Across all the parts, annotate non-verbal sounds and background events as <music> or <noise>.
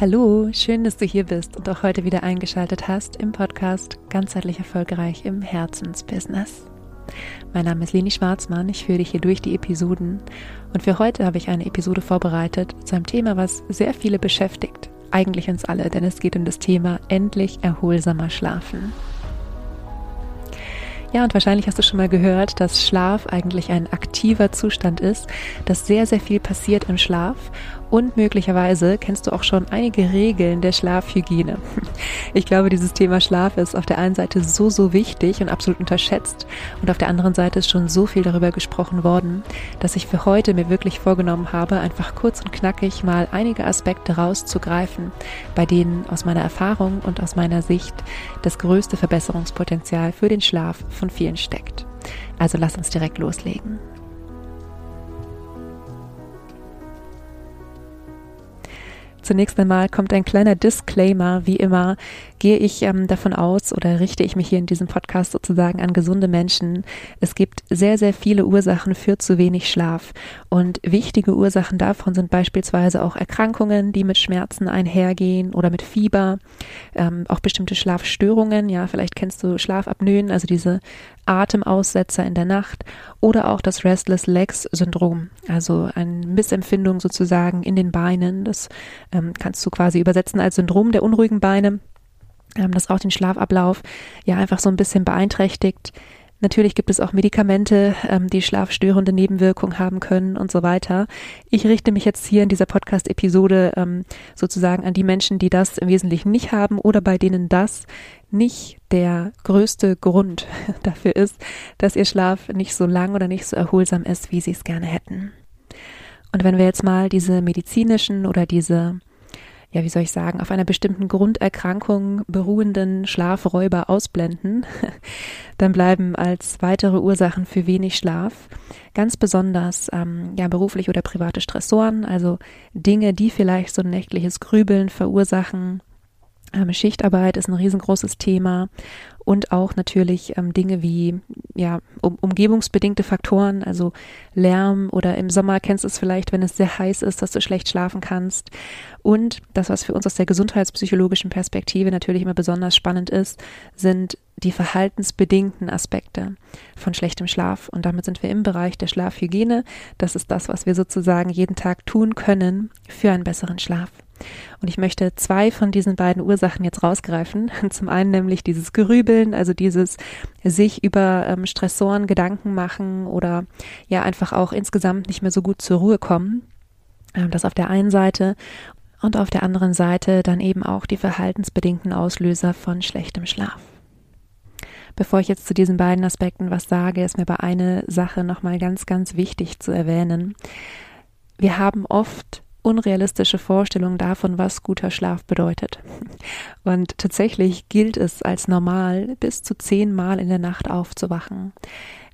Hallo, schön, dass du hier bist und auch heute wieder eingeschaltet hast im Podcast Ganzheitlich Erfolgreich im Herzensbusiness. Mein Name ist Leni Schwarzmann, ich führe dich hier durch die Episoden und für heute habe ich eine Episode vorbereitet zu einem Thema, was sehr viele beschäftigt, eigentlich uns alle, denn es geht um das Thema endlich erholsamer Schlafen. Ja, und wahrscheinlich hast du schon mal gehört, dass Schlaf eigentlich ein aktiver Zustand ist, dass sehr, sehr viel passiert im Schlaf und möglicherweise kennst du auch schon einige Regeln der Schlafhygiene. <laughs> Ich glaube, dieses Thema Schlaf ist auf der einen Seite so, so wichtig und absolut unterschätzt und auf der anderen Seite ist schon so viel darüber gesprochen worden, dass ich für heute mir wirklich vorgenommen habe, einfach kurz und knackig mal einige Aspekte rauszugreifen, bei denen aus meiner Erfahrung und aus meiner Sicht das größte Verbesserungspotenzial für den Schlaf von vielen steckt. Also lass uns direkt loslegen. Zunächst einmal kommt ein kleiner Disclaimer. Wie immer gehe ich ähm, davon aus oder richte ich mich hier in diesem Podcast sozusagen an gesunde Menschen. Es gibt sehr, sehr viele Ursachen für zu wenig Schlaf. Und wichtige Ursachen davon sind beispielsweise auch Erkrankungen, die mit Schmerzen einhergehen oder mit Fieber, ähm, auch bestimmte Schlafstörungen. Ja, vielleicht kennst du Schlafapnoen, also diese Atemaussetzer in der Nacht oder auch das Restless Legs Syndrom, also eine Missempfindung sozusagen in den Beinen. Das ähm, kannst du quasi übersetzen als Syndrom der unruhigen Beine, ähm, das auch den Schlafablauf ja einfach so ein bisschen beeinträchtigt. Natürlich gibt es auch Medikamente, ähm, die schlafstörende Nebenwirkungen haben können und so weiter. Ich richte mich jetzt hier in dieser Podcast-Episode ähm, sozusagen an die Menschen, die das im Wesentlichen nicht haben oder bei denen das nicht der größte Grund <laughs> dafür ist, dass ihr Schlaf nicht so lang oder nicht so erholsam ist, wie sie es gerne hätten. Und wenn wir jetzt mal diese medizinischen oder diese ja, wie soll ich sagen, auf einer bestimmten Grunderkrankung beruhenden Schlafräuber ausblenden, <laughs> dann bleiben als weitere Ursachen für wenig Schlaf ganz besonders ähm, ja, berufliche oder private Stressoren, also Dinge, die vielleicht so ein nächtliches Grübeln verursachen, ähm, Schichtarbeit ist ein riesengroßes Thema und auch natürlich ähm, Dinge wie ja um, umgebungsbedingte Faktoren, also Lärm oder im Sommer kennst du es vielleicht, wenn es sehr heiß ist, dass du schlecht schlafen kannst und das, was für uns aus der gesundheitspsychologischen Perspektive natürlich immer besonders spannend ist, sind die verhaltensbedingten Aspekte von schlechtem Schlaf. Und damit sind wir im Bereich der Schlafhygiene. Das ist das, was wir sozusagen jeden Tag tun können für einen besseren Schlaf. Und ich möchte zwei von diesen beiden Ursachen jetzt rausgreifen. <laughs> Zum einen nämlich dieses Gerübeln, also dieses sich über ähm, Stressoren Gedanken machen oder ja einfach auch insgesamt nicht mehr so gut zur Ruhe kommen. Ähm, das auf der einen Seite und auf der anderen Seite dann eben auch die verhaltensbedingten Auslöser von schlechtem Schlaf. Bevor ich jetzt zu diesen beiden Aspekten was sage, ist mir bei einer Sache nochmal ganz, ganz wichtig zu erwähnen. Wir haben oft unrealistische Vorstellung davon, was guter Schlaf bedeutet. Und tatsächlich gilt es als normal, bis zu zehnmal in der Nacht aufzuwachen.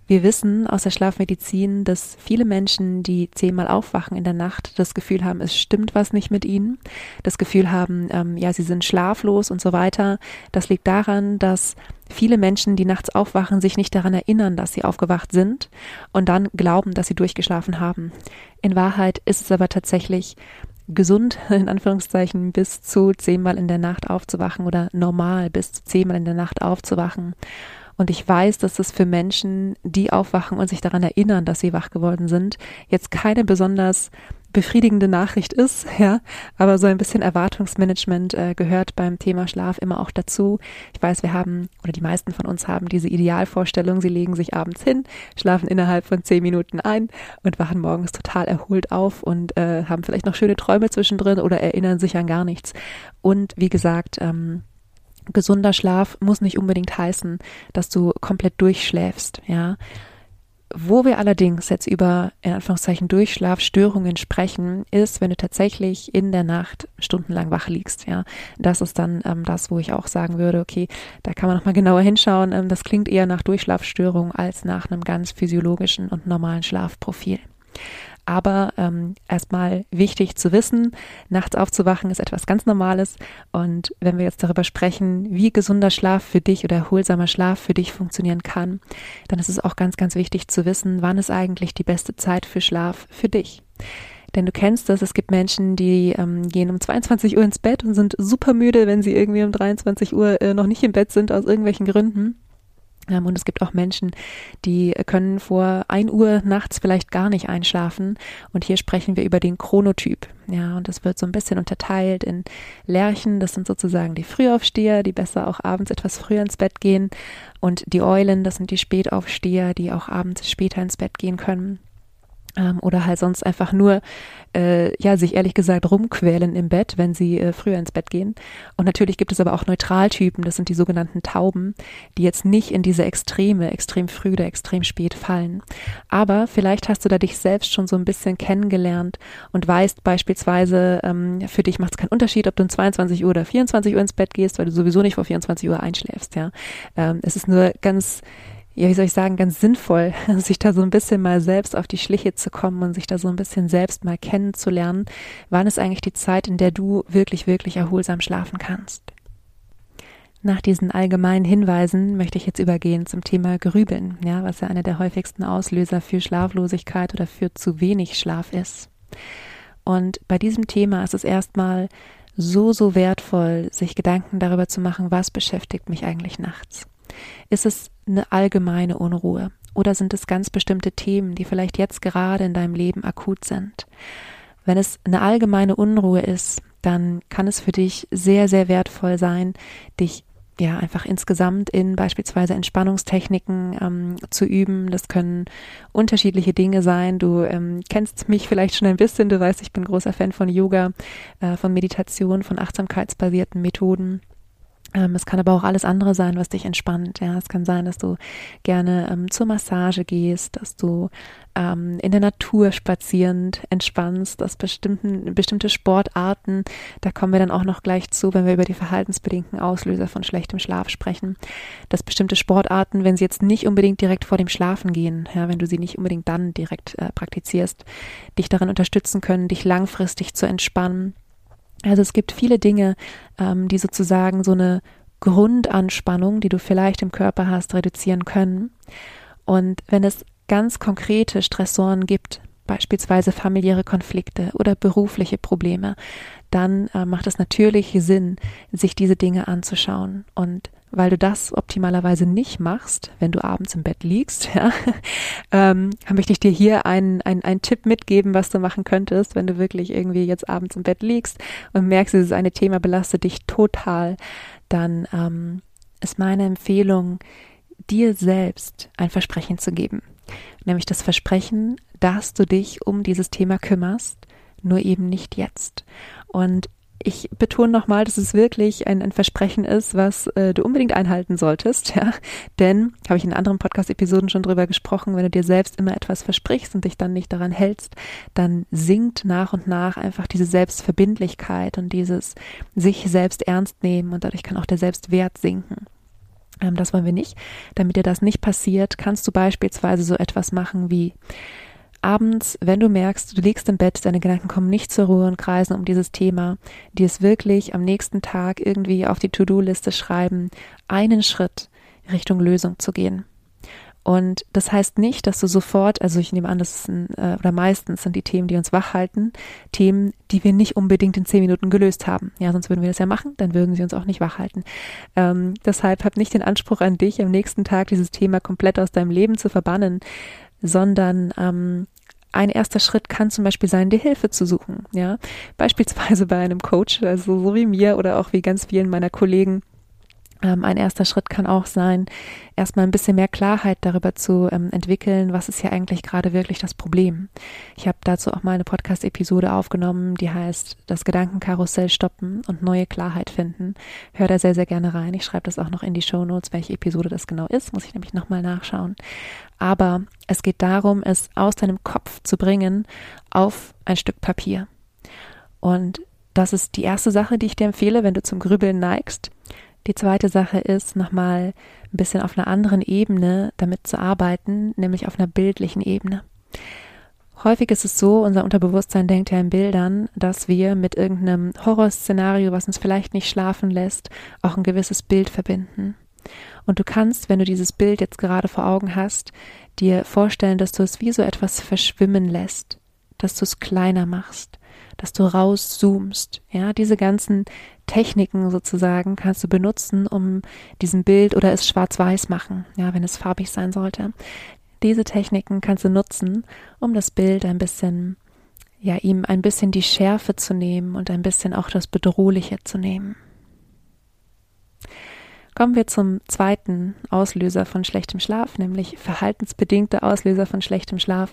Wir wissen aus der Schlafmedizin, dass viele Menschen, die zehnmal aufwachen in der Nacht, das Gefühl haben, es stimmt was nicht mit ihnen, das Gefühl haben, ähm, ja, sie sind schlaflos und so weiter. Das liegt daran, dass viele Menschen, die nachts aufwachen, sich nicht daran erinnern, dass sie aufgewacht sind und dann glauben, dass sie durchgeschlafen haben. In Wahrheit ist es aber tatsächlich gesund, <laughs> in Anführungszeichen, bis zu zehnmal in der Nacht aufzuwachen oder normal bis zu zehnmal in der Nacht aufzuwachen. Und ich weiß, dass es für Menschen, die aufwachen und sich daran erinnern, dass sie wach geworden sind, jetzt keine besonders befriedigende Nachricht ist, <laughs> ja, aber so ein bisschen Erwartungsmanagement äh, gehört beim Thema Schlaf immer auch dazu. Ich weiß, wir haben oder die meisten von uns haben diese Idealvorstellung, sie legen sich abends hin, schlafen innerhalb von zehn Minuten ein und wachen morgens total erholt auf und äh, haben vielleicht noch schöne Träume zwischendrin oder erinnern sich an gar nichts. Und wie gesagt, ähm, gesunder Schlaf muss nicht unbedingt heißen, dass du komplett durchschläfst, ja. Wo wir allerdings jetzt über, in Anführungszeichen, Durchschlafstörungen sprechen, ist, wenn du tatsächlich in der Nacht stundenlang wach liegst, ja. Das ist dann ähm, das, wo ich auch sagen würde, okay, da kann man nochmal genauer hinschauen. Ähm, das klingt eher nach Durchschlafstörung als nach einem ganz physiologischen und normalen Schlafprofil. Aber ähm, erstmal wichtig zu wissen, nachts aufzuwachen ist etwas ganz Normales. Und wenn wir jetzt darüber sprechen, wie gesunder Schlaf für dich oder erholsamer Schlaf für dich funktionieren kann, dann ist es auch ganz, ganz wichtig zu wissen, wann ist eigentlich die beste Zeit für Schlaf für dich. Denn du kennst das, es gibt Menschen, die ähm, gehen um 22 Uhr ins Bett und sind super müde, wenn sie irgendwie um 23 Uhr äh, noch nicht im Bett sind, aus irgendwelchen Gründen. Ähm, und es gibt auch Menschen, die können vor ein Uhr nachts vielleicht gar nicht einschlafen. Und hier sprechen wir über den Chronotyp. Ja, und das wird so ein bisschen unterteilt in Lerchen. Das sind sozusagen die Frühaufsteher, die besser auch abends etwas früher ins Bett gehen. Und die Eulen, das sind die Spätaufsteher, die auch abends später ins Bett gehen können ähm, oder halt sonst einfach nur, äh, ja, sich ehrlich gesagt rumquälen im Bett, wenn sie äh, früher ins Bett gehen. Und natürlich gibt es aber auch Neutraltypen, das sind die sogenannten Tauben, die jetzt nicht in diese Extreme, extrem früh oder extrem spät fallen. Aber vielleicht hast du da dich selbst schon so ein bisschen kennengelernt und weißt beispielsweise, ähm, für dich macht es keinen Unterschied, ob du um 22 Uhr oder 24 Uhr ins Bett gehst, weil du sowieso nicht vor 24 Uhr einschläfst, ja. Ähm, es ist nur ganz ja, wie soll ich sagen, ganz sinnvoll, <laughs> sich da so ein bisschen mal selbst auf die Schliche zu kommen und sich da so ein bisschen selbst mal kennenzulernen. Wann ist eigentlich die Zeit, in der du wirklich, wirklich erholsam schlafen kannst? Nach diesen allgemeinen Hinweisen möchte ich jetzt übergehen zum Thema Grübeln, ja, was ja einer der häufigsten Auslöser für Schlaflosigkeit oder für zu wenig Schlaf ist. Und bei diesem Thema ist es erstmal so, so wertvoll, sich Gedanken darüber zu machen, was beschäftigt mich eigentlich nachts. Ist es eine allgemeine Unruhe? Oder sind es ganz bestimmte Themen, die vielleicht jetzt gerade in deinem Leben akut sind? Wenn es eine allgemeine Unruhe ist, dann kann es für dich sehr, sehr wertvoll sein, dich ja einfach insgesamt in beispielsweise Entspannungstechniken ähm, zu üben. Das können unterschiedliche Dinge sein. Du ähm, kennst mich vielleicht schon ein bisschen. Du weißt, ich bin großer Fan von Yoga, äh, von Meditation, von achtsamkeitsbasierten Methoden. Ähm, es kann aber auch alles andere sein, was dich entspannt. Ja, es kann sein, dass du gerne ähm, zur Massage gehst, dass du ähm, in der Natur spazierend entspannst, dass bestimmten, bestimmte Sportarten, da kommen wir dann auch noch gleich zu, wenn wir über die verhaltensbedingten Auslöser von schlechtem Schlaf sprechen, dass bestimmte Sportarten, wenn sie jetzt nicht unbedingt direkt vor dem Schlafen gehen, ja, wenn du sie nicht unbedingt dann direkt äh, praktizierst, dich darin unterstützen können, dich langfristig zu entspannen also es gibt viele Dinge, ähm, die sozusagen so eine Grundanspannung, die du vielleicht im Körper hast, reduzieren können. Und wenn es ganz konkrete Stressoren gibt, beispielsweise familiäre Konflikte oder berufliche Probleme, dann äh, macht es natürlich Sinn, sich diese Dinge anzuschauen. Und weil du das optimalerweise nicht machst, wenn du abends im Bett liegst, <laughs> ja, ähm, möchte ich dir hier einen, einen, einen Tipp mitgeben, was du machen könntest, wenn du wirklich irgendwie jetzt abends im Bett liegst und merkst, dieses eine Thema belastet dich total, dann ähm, ist meine Empfehlung, dir selbst ein Versprechen zu geben. Nämlich das Versprechen, dass du dich um dieses Thema kümmerst, nur eben nicht jetzt. Und ich betone nochmal, dass es wirklich ein, ein Versprechen ist, was äh, du unbedingt einhalten solltest, ja. Denn, habe ich in anderen Podcast-Episoden schon drüber gesprochen, wenn du dir selbst immer etwas versprichst und dich dann nicht daran hältst, dann sinkt nach und nach einfach diese Selbstverbindlichkeit und dieses sich selbst ernst nehmen und dadurch kann auch der Selbstwert sinken. Ähm, das wollen wir nicht. Damit dir das nicht passiert, kannst du beispielsweise so etwas machen wie abends, wenn du merkst, du liegst im Bett, deine Gedanken kommen nicht zur Ruhe und kreisen um dieses Thema, dir es wirklich am nächsten Tag irgendwie auf die To-Do-Liste schreiben, einen Schritt Richtung Lösung zu gehen. Und das heißt nicht, dass du sofort, also ich nehme an, das sind, äh, oder meistens sind die Themen, die uns wach halten, Themen, die wir nicht unbedingt in zehn Minuten gelöst haben. Ja, sonst würden wir das ja machen, dann würden sie uns auch nicht wach halten. Ähm, deshalb hab nicht den Anspruch an dich, am nächsten Tag dieses Thema komplett aus deinem Leben zu verbannen, sondern ähm, ein erster Schritt kann zum Beispiel sein, dir Hilfe zu suchen. Ja, beispielsweise bei einem Coach, also so wie mir oder auch wie ganz vielen meiner Kollegen. Ähm, ein erster Schritt kann auch sein, erstmal ein bisschen mehr Klarheit darüber zu ähm, entwickeln, was ist ja eigentlich gerade wirklich das Problem. Ich habe dazu auch mal eine Podcast-Episode aufgenommen, die heißt Das Gedankenkarussell stoppen und neue Klarheit finden. Hör da sehr, sehr gerne rein. Ich schreibe das auch noch in die Show Notes, welche Episode das genau ist, muss ich nämlich nochmal nachschauen. Aber es geht darum, es aus deinem Kopf zu bringen auf ein Stück Papier. Und das ist die erste Sache, die ich dir empfehle, wenn du zum Grübeln neigst. Die zweite Sache ist, nochmal ein bisschen auf einer anderen Ebene damit zu arbeiten, nämlich auf einer bildlichen Ebene. Häufig ist es so, unser Unterbewusstsein denkt ja in Bildern, dass wir mit irgendeinem Horrorszenario, was uns vielleicht nicht schlafen lässt, auch ein gewisses Bild verbinden. Und du kannst, wenn du dieses Bild jetzt gerade vor Augen hast, dir vorstellen, dass du es wie so etwas verschwimmen lässt. dass du es kleiner machst, dass du rauszoomst. Ja, diese ganzen Techniken sozusagen kannst du benutzen, um diesem Bild oder es schwarz-weiß machen, ja, wenn es farbig sein sollte. Diese Techniken kannst du nutzen, um das Bild ein bisschen, ja, ihm ein bisschen die Schärfe zu nehmen und ein bisschen auch das Bedrohliche zu nehmen. Kommen wir zum zweiten Auslöser von schlechtem Schlaf, nämlich verhaltensbedingte Auslöser von schlechtem Schlaf.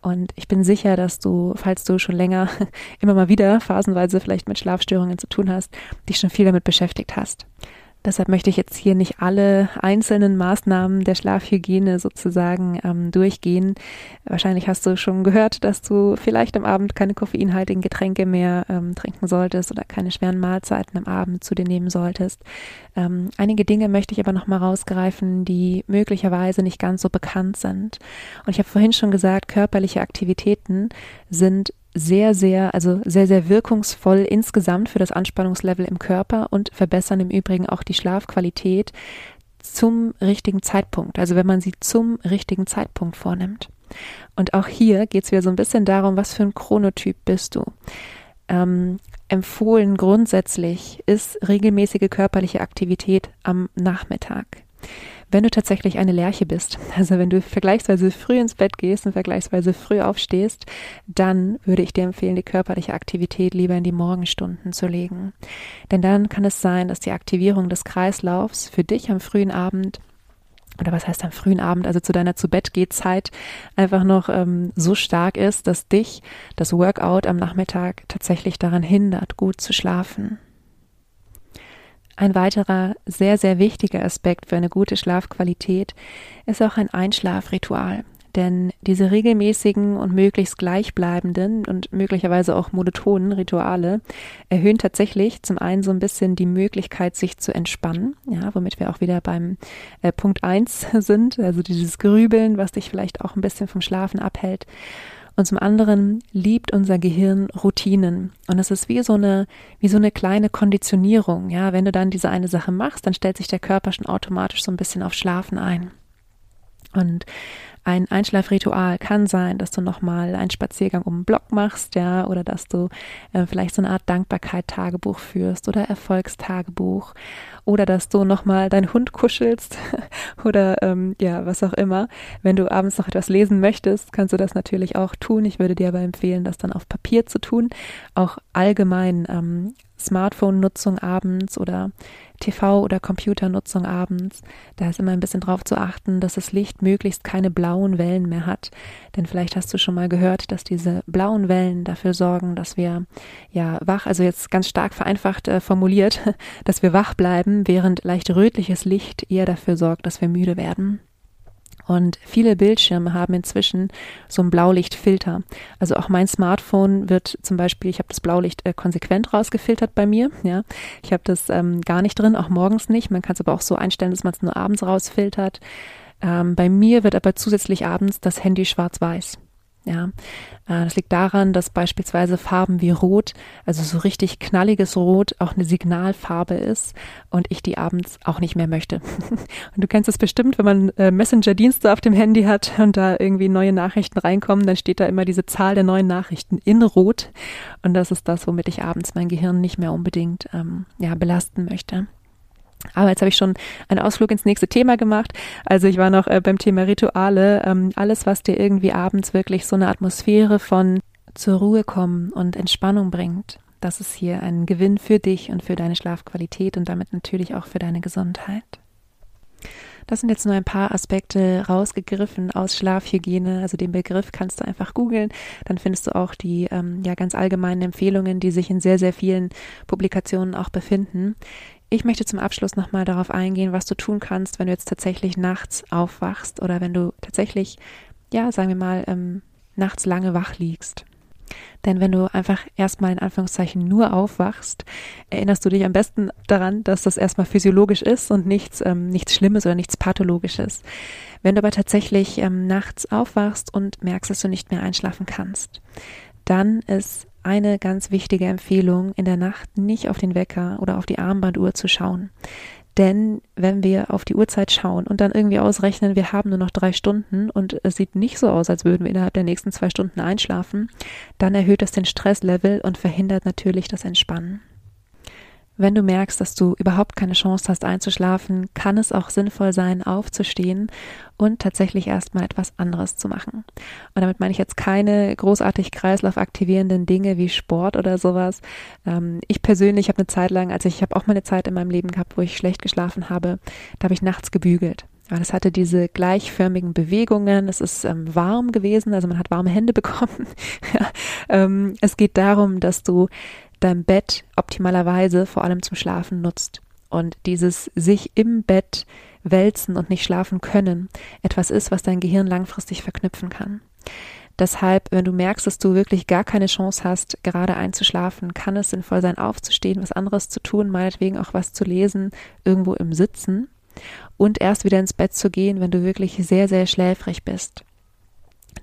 Und ich bin sicher, dass du, falls du schon länger <laughs> immer mal wieder phasenweise vielleicht mit Schlafstörungen zu tun hast, dich schon viel damit beschäftigt hast. Deshalb möchte ich jetzt hier nicht alle einzelnen Maßnahmen der Schlafhygiene sozusagen ähm, durchgehen. Wahrscheinlich hast du schon gehört, dass du vielleicht am Abend keine koffeinhaltigen Getränke mehr ähm, trinken solltest oder keine schweren Mahlzeiten am Abend zu dir nehmen solltest. Ähm, einige Dinge möchte ich aber nochmal rausgreifen, die möglicherweise nicht ganz so bekannt sind. Und ich habe vorhin schon gesagt, körperliche Aktivitäten sind sehr, sehr, also sehr, sehr wirkungsvoll insgesamt für das Anspannungslevel im Körper und verbessern im Übrigen auch die Schlafqualität zum richtigen Zeitpunkt, also wenn man sie zum richtigen Zeitpunkt vornimmt. Und auch hier geht es wieder so ein bisschen darum, was für ein Chronotyp bist du. Ähm, empfohlen grundsätzlich ist regelmäßige körperliche Aktivität am Nachmittag. Wenn du tatsächlich eine Lerche bist, also wenn du vergleichsweise früh ins Bett gehst und vergleichsweise früh aufstehst, dann würde ich dir empfehlen, die körperliche Aktivität lieber in die Morgenstunden zu legen. Denn dann kann es sein, dass die Aktivierung des Kreislaufs für dich am frühen Abend oder was heißt am frühen Abend, also zu deiner zu Bett Zeit einfach noch ähm, so stark ist, dass dich das Workout am Nachmittag tatsächlich daran hindert, gut zu schlafen. Ein weiterer sehr, sehr wichtiger Aspekt für eine gute Schlafqualität ist auch ein Einschlafritual. Denn diese regelmäßigen und möglichst gleichbleibenden und möglicherweise auch monotonen Rituale erhöhen tatsächlich zum einen so ein bisschen die Möglichkeit, sich zu entspannen, ja, womit wir auch wieder beim äh, Punkt eins <laughs> sind, also dieses Grübeln, was dich vielleicht auch ein bisschen vom Schlafen abhält. Und zum anderen liebt unser Gehirn Routinen. Und es ist wie so eine, wie so eine kleine Konditionierung. Ja, wenn du dann diese eine Sache machst, dann stellt sich der Körper schon automatisch so ein bisschen auf Schlafen ein. Und ein Einschlafritual kann sein, dass du nochmal einen Spaziergang um den Block machst, ja, oder dass du äh, vielleicht so eine Art Dankbarkeit-Tagebuch führst oder Erfolgstagebuch oder dass du nochmal deinen Hund kuschelst <laughs> oder ähm, ja, was auch immer. Wenn du abends noch etwas lesen möchtest, kannst du das natürlich auch tun. Ich würde dir aber empfehlen, das dann auf Papier zu tun. Auch allgemein ähm, Smartphone-Nutzung abends oder TV- oder Computernutzung abends. Da ist immer ein bisschen drauf zu achten, dass das Licht möglichst keine blauen Wellen mehr hat. Denn vielleicht hast du schon mal gehört, dass diese blauen Wellen dafür sorgen, dass wir ja wach, also jetzt ganz stark vereinfacht äh, formuliert, <laughs> dass wir wach bleiben, während leicht rötliches Licht eher dafür sorgt, dass wir müde werden. Und viele Bildschirme haben inzwischen so einen Blaulichtfilter. Also auch mein Smartphone wird zum Beispiel, ich habe das Blaulicht äh, konsequent rausgefiltert bei mir. Ja, ich habe das ähm, gar nicht drin, auch morgens nicht. Man kann es aber auch so einstellen, dass man es nur abends rausfiltert. Ähm, bei mir wird aber zusätzlich abends das Handy schwarz-weiß. Ja, äh, das liegt daran, dass beispielsweise Farben wie Rot, also so richtig knalliges Rot, auch eine Signalfarbe ist und ich die abends auch nicht mehr möchte. <laughs> Und du kennst es bestimmt, wenn man äh, Messenger-Dienste auf dem Handy hat und da irgendwie neue Nachrichten reinkommen, dann steht da immer diese Zahl der neuen Nachrichten in Rot. Und das ist das, womit ich abends mein Gehirn nicht mehr unbedingt ähm, ja, belasten möchte. Aber jetzt habe ich schon einen Ausflug ins nächste Thema gemacht. Also ich war noch äh, beim Thema Rituale. Ähm, alles, was dir irgendwie abends wirklich so eine Atmosphäre von zur Ruhe kommen und Entspannung bringt. Das ist hier ein Gewinn für dich und für deine Schlafqualität und damit natürlich auch für deine Gesundheit. Das sind jetzt nur ein paar Aspekte rausgegriffen aus Schlafhygiene. Also den Begriff kannst du einfach googeln. Dann findest du auch die ähm, ja ganz allgemeinen Empfehlungen, die sich in sehr, sehr vielen Publikationen auch befinden. Ich möchte zum Abschluss nochmal darauf eingehen, was du tun kannst, wenn du jetzt tatsächlich nachts aufwachst oder wenn du tatsächlich, ja, sagen wir mal, ähm, nachts lange wach liegst. Denn wenn du einfach erstmal in Anführungszeichen nur aufwachst, erinnerst du dich am besten daran, dass das erstmal physiologisch ist und nichts, ähm, nichts Schlimmes oder nichts Pathologisches. Wenn du aber tatsächlich ähm, nachts aufwachst und merkst, dass du nicht mehr einschlafen kannst, dann ist eine ganz wichtige Empfehlung, in der Nacht nicht auf den Wecker oder auf die Armbanduhr zu schauen. Denn wenn wir auf die Uhrzeit schauen und dann irgendwie ausrechnen, wir haben nur noch drei Stunden und es sieht nicht so aus, als würden wir innerhalb der nächsten zwei Stunden einschlafen, dann erhöht das den Stresslevel und verhindert natürlich das Entspannen. Wenn du merkst, dass du überhaupt keine Chance hast einzuschlafen, kann es auch sinnvoll sein, aufzustehen und tatsächlich erstmal etwas anderes zu machen. Und damit meine ich jetzt keine großartig kreislaufaktivierenden Dinge wie Sport oder sowas. Ähm, ich persönlich habe eine Zeit lang, also ich habe auch mal eine Zeit in meinem Leben gehabt, wo ich schlecht geschlafen habe, da habe ich nachts gebügelt. Ja, das hatte diese gleichförmigen Bewegungen. Es ist ähm, warm gewesen, also man hat warme Hände <laughs> bekommen. ja, ähm, es geht darum, dass du dein Bett optimalerweise vor allem zum Schlafen nutzt. Und dieses sich im Bett wälzen und nicht schlafen können etwas ist, was dein Gehirn langfristig verknüpfen kann. Deshalb, wenn du merkst, dass du wirklich gar keine Chance hast, gerade einzuschlafen, kann es sinnvoll sein, aufzustehen, was anderes zu tun, meinetwegen auch was zu lesen, irgendwo im Sitzen und erst wieder ins Bett zu gehen, wenn du wirklich sehr, sehr schläfrig bist.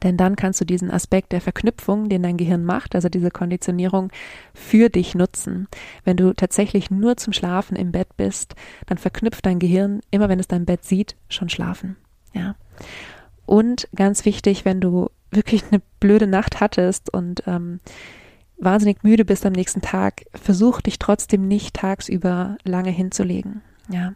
Denn dann kannst du diesen Aspekt der Verknüpfung, den dein Gehirn macht, also diese Konditionierung, für dich nutzen. Wenn du tatsächlich nur zum Schlafen im Bett bist, dann verknüpft dein Gehirn, immer wenn es dein Bett sieht, schon schlafen. Ja. Und ganz wichtig, wenn du wirklich eine blöde Nacht hattest und ähm, wahnsinnig müde bist am nächsten Tag, versuch dich trotzdem nicht tagsüber lange hinzulegen. Ja,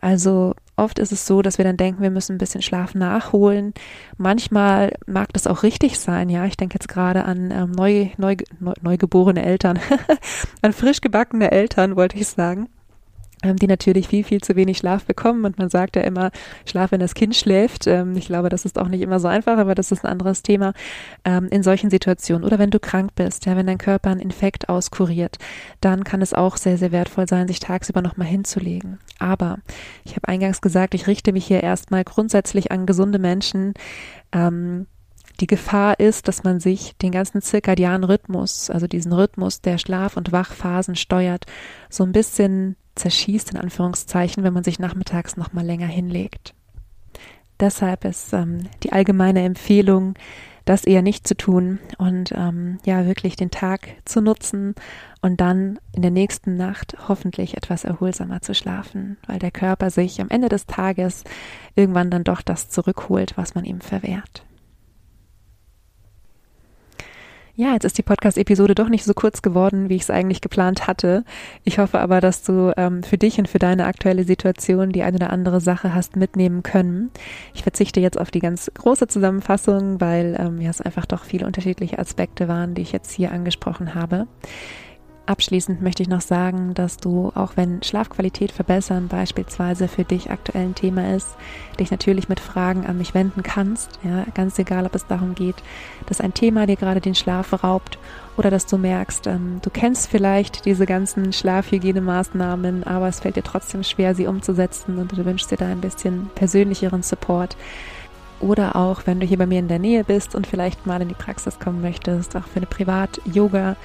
also oft ist es so, dass wir dann denken, wir müssen ein bisschen Schlaf nachholen. Manchmal mag das auch richtig sein. Ja, ich denke jetzt gerade an ähm, neu, neu, neu, neugeborene Eltern, <laughs> an frisch gebackene Eltern, wollte ich sagen die natürlich viel, viel zu wenig Schlaf bekommen. Und man sagt ja immer, Schlaf, wenn das Kind schläft. Ähm, ich glaube, das ist auch nicht immer so einfach, aber das ist ein anderes Thema ähm, in solchen Situationen. Oder wenn du krank bist, ja, wenn dein Körper einen Infekt auskuriert, dann kann es auch sehr, sehr wertvoll sein, sich tagsüber nochmal hinzulegen. Aber ich habe eingangs gesagt, ich richte mich hier erstmal grundsätzlich an gesunde Menschen. Ähm, die Gefahr ist, dass man sich den ganzen zirkadianen Rhythmus, also diesen Rhythmus der Schlaf- und Wachphasen steuert, so ein bisschen zerschießt, in Anführungszeichen, wenn man sich nachmittags noch mal länger hinlegt. Deshalb ist ähm, die allgemeine Empfehlung, das eher nicht zu tun und ähm, ja wirklich den Tag zu nutzen und dann in der nächsten Nacht hoffentlich etwas erholsamer zu schlafen, weil der Körper sich am Ende des Tages irgendwann dann doch das zurückholt, was man ihm verwehrt. Ja, jetzt ist die Podcast-Episode doch nicht so kurz geworden, wie ich es eigentlich geplant hatte. Ich hoffe aber, dass du ähm, für dich und für deine aktuelle Situation die eine oder andere Sache hast mitnehmen können. Ich verzichte jetzt auf die ganz große Zusammenfassung, weil ähm, ja, es einfach doch viele unterschiedliche Aspekte waren, die ich jetzt hier angesprochen habe. Abschließend möchte ich noch sagen, dass du, auch wenn Schlafqualität verbessern beispielsweise für dich aktuell ein Thema ist, dich natürlich mit Fragen an mich wenden kannst. Ja, ganz egal, ob es darum geht, dass ein Thema dir gerade den Schlaf raubt oder dass du merkst, ähm, du kennst vielleicht diese ganzen Schlafhygienemaßnahmen, aber es fällt dir trotzdem schwer, sie umzusetzen und du wünschst dir da ein bisschen persönlicheren Support. Oder auch, wenn du hier bei mir in der Nähe bist und vielleicht mal in die Praxis kommen möchtest, auch für eine Privat-Yoga-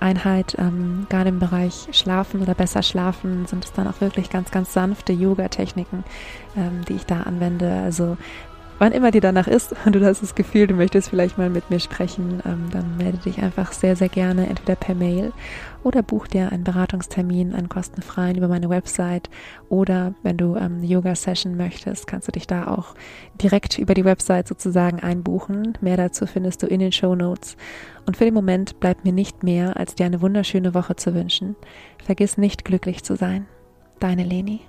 Einheit, ähm, gerade im Bereich Schlafen oder besser Schlafen, sind es dann auch wirklich ganz, ganz sanfte Yoga-Techniken, ähm, die ich da anwende. Also wann immer dir danach ist und du hast das Gefühl, du möchtest vielleicht mal mit mir sprechen, ähm, dann melde dich einfach sehr, sehr gerne entweder per Mail oder buch dir einen Beratungstermin, einen kostenfreien über meine Website oder wenn du ähm, Yoga-Session möchtest, kannst du dich da auch direkt über die Website sozusagen einbuchen. Mehr dazu findest du in den Show Notes. Und für den Moment bleibt mir nicht mehr, als dir eine wunderschöne Woche zu wünschen. Vergiss nicht glücklich zu sein. Deine Leni.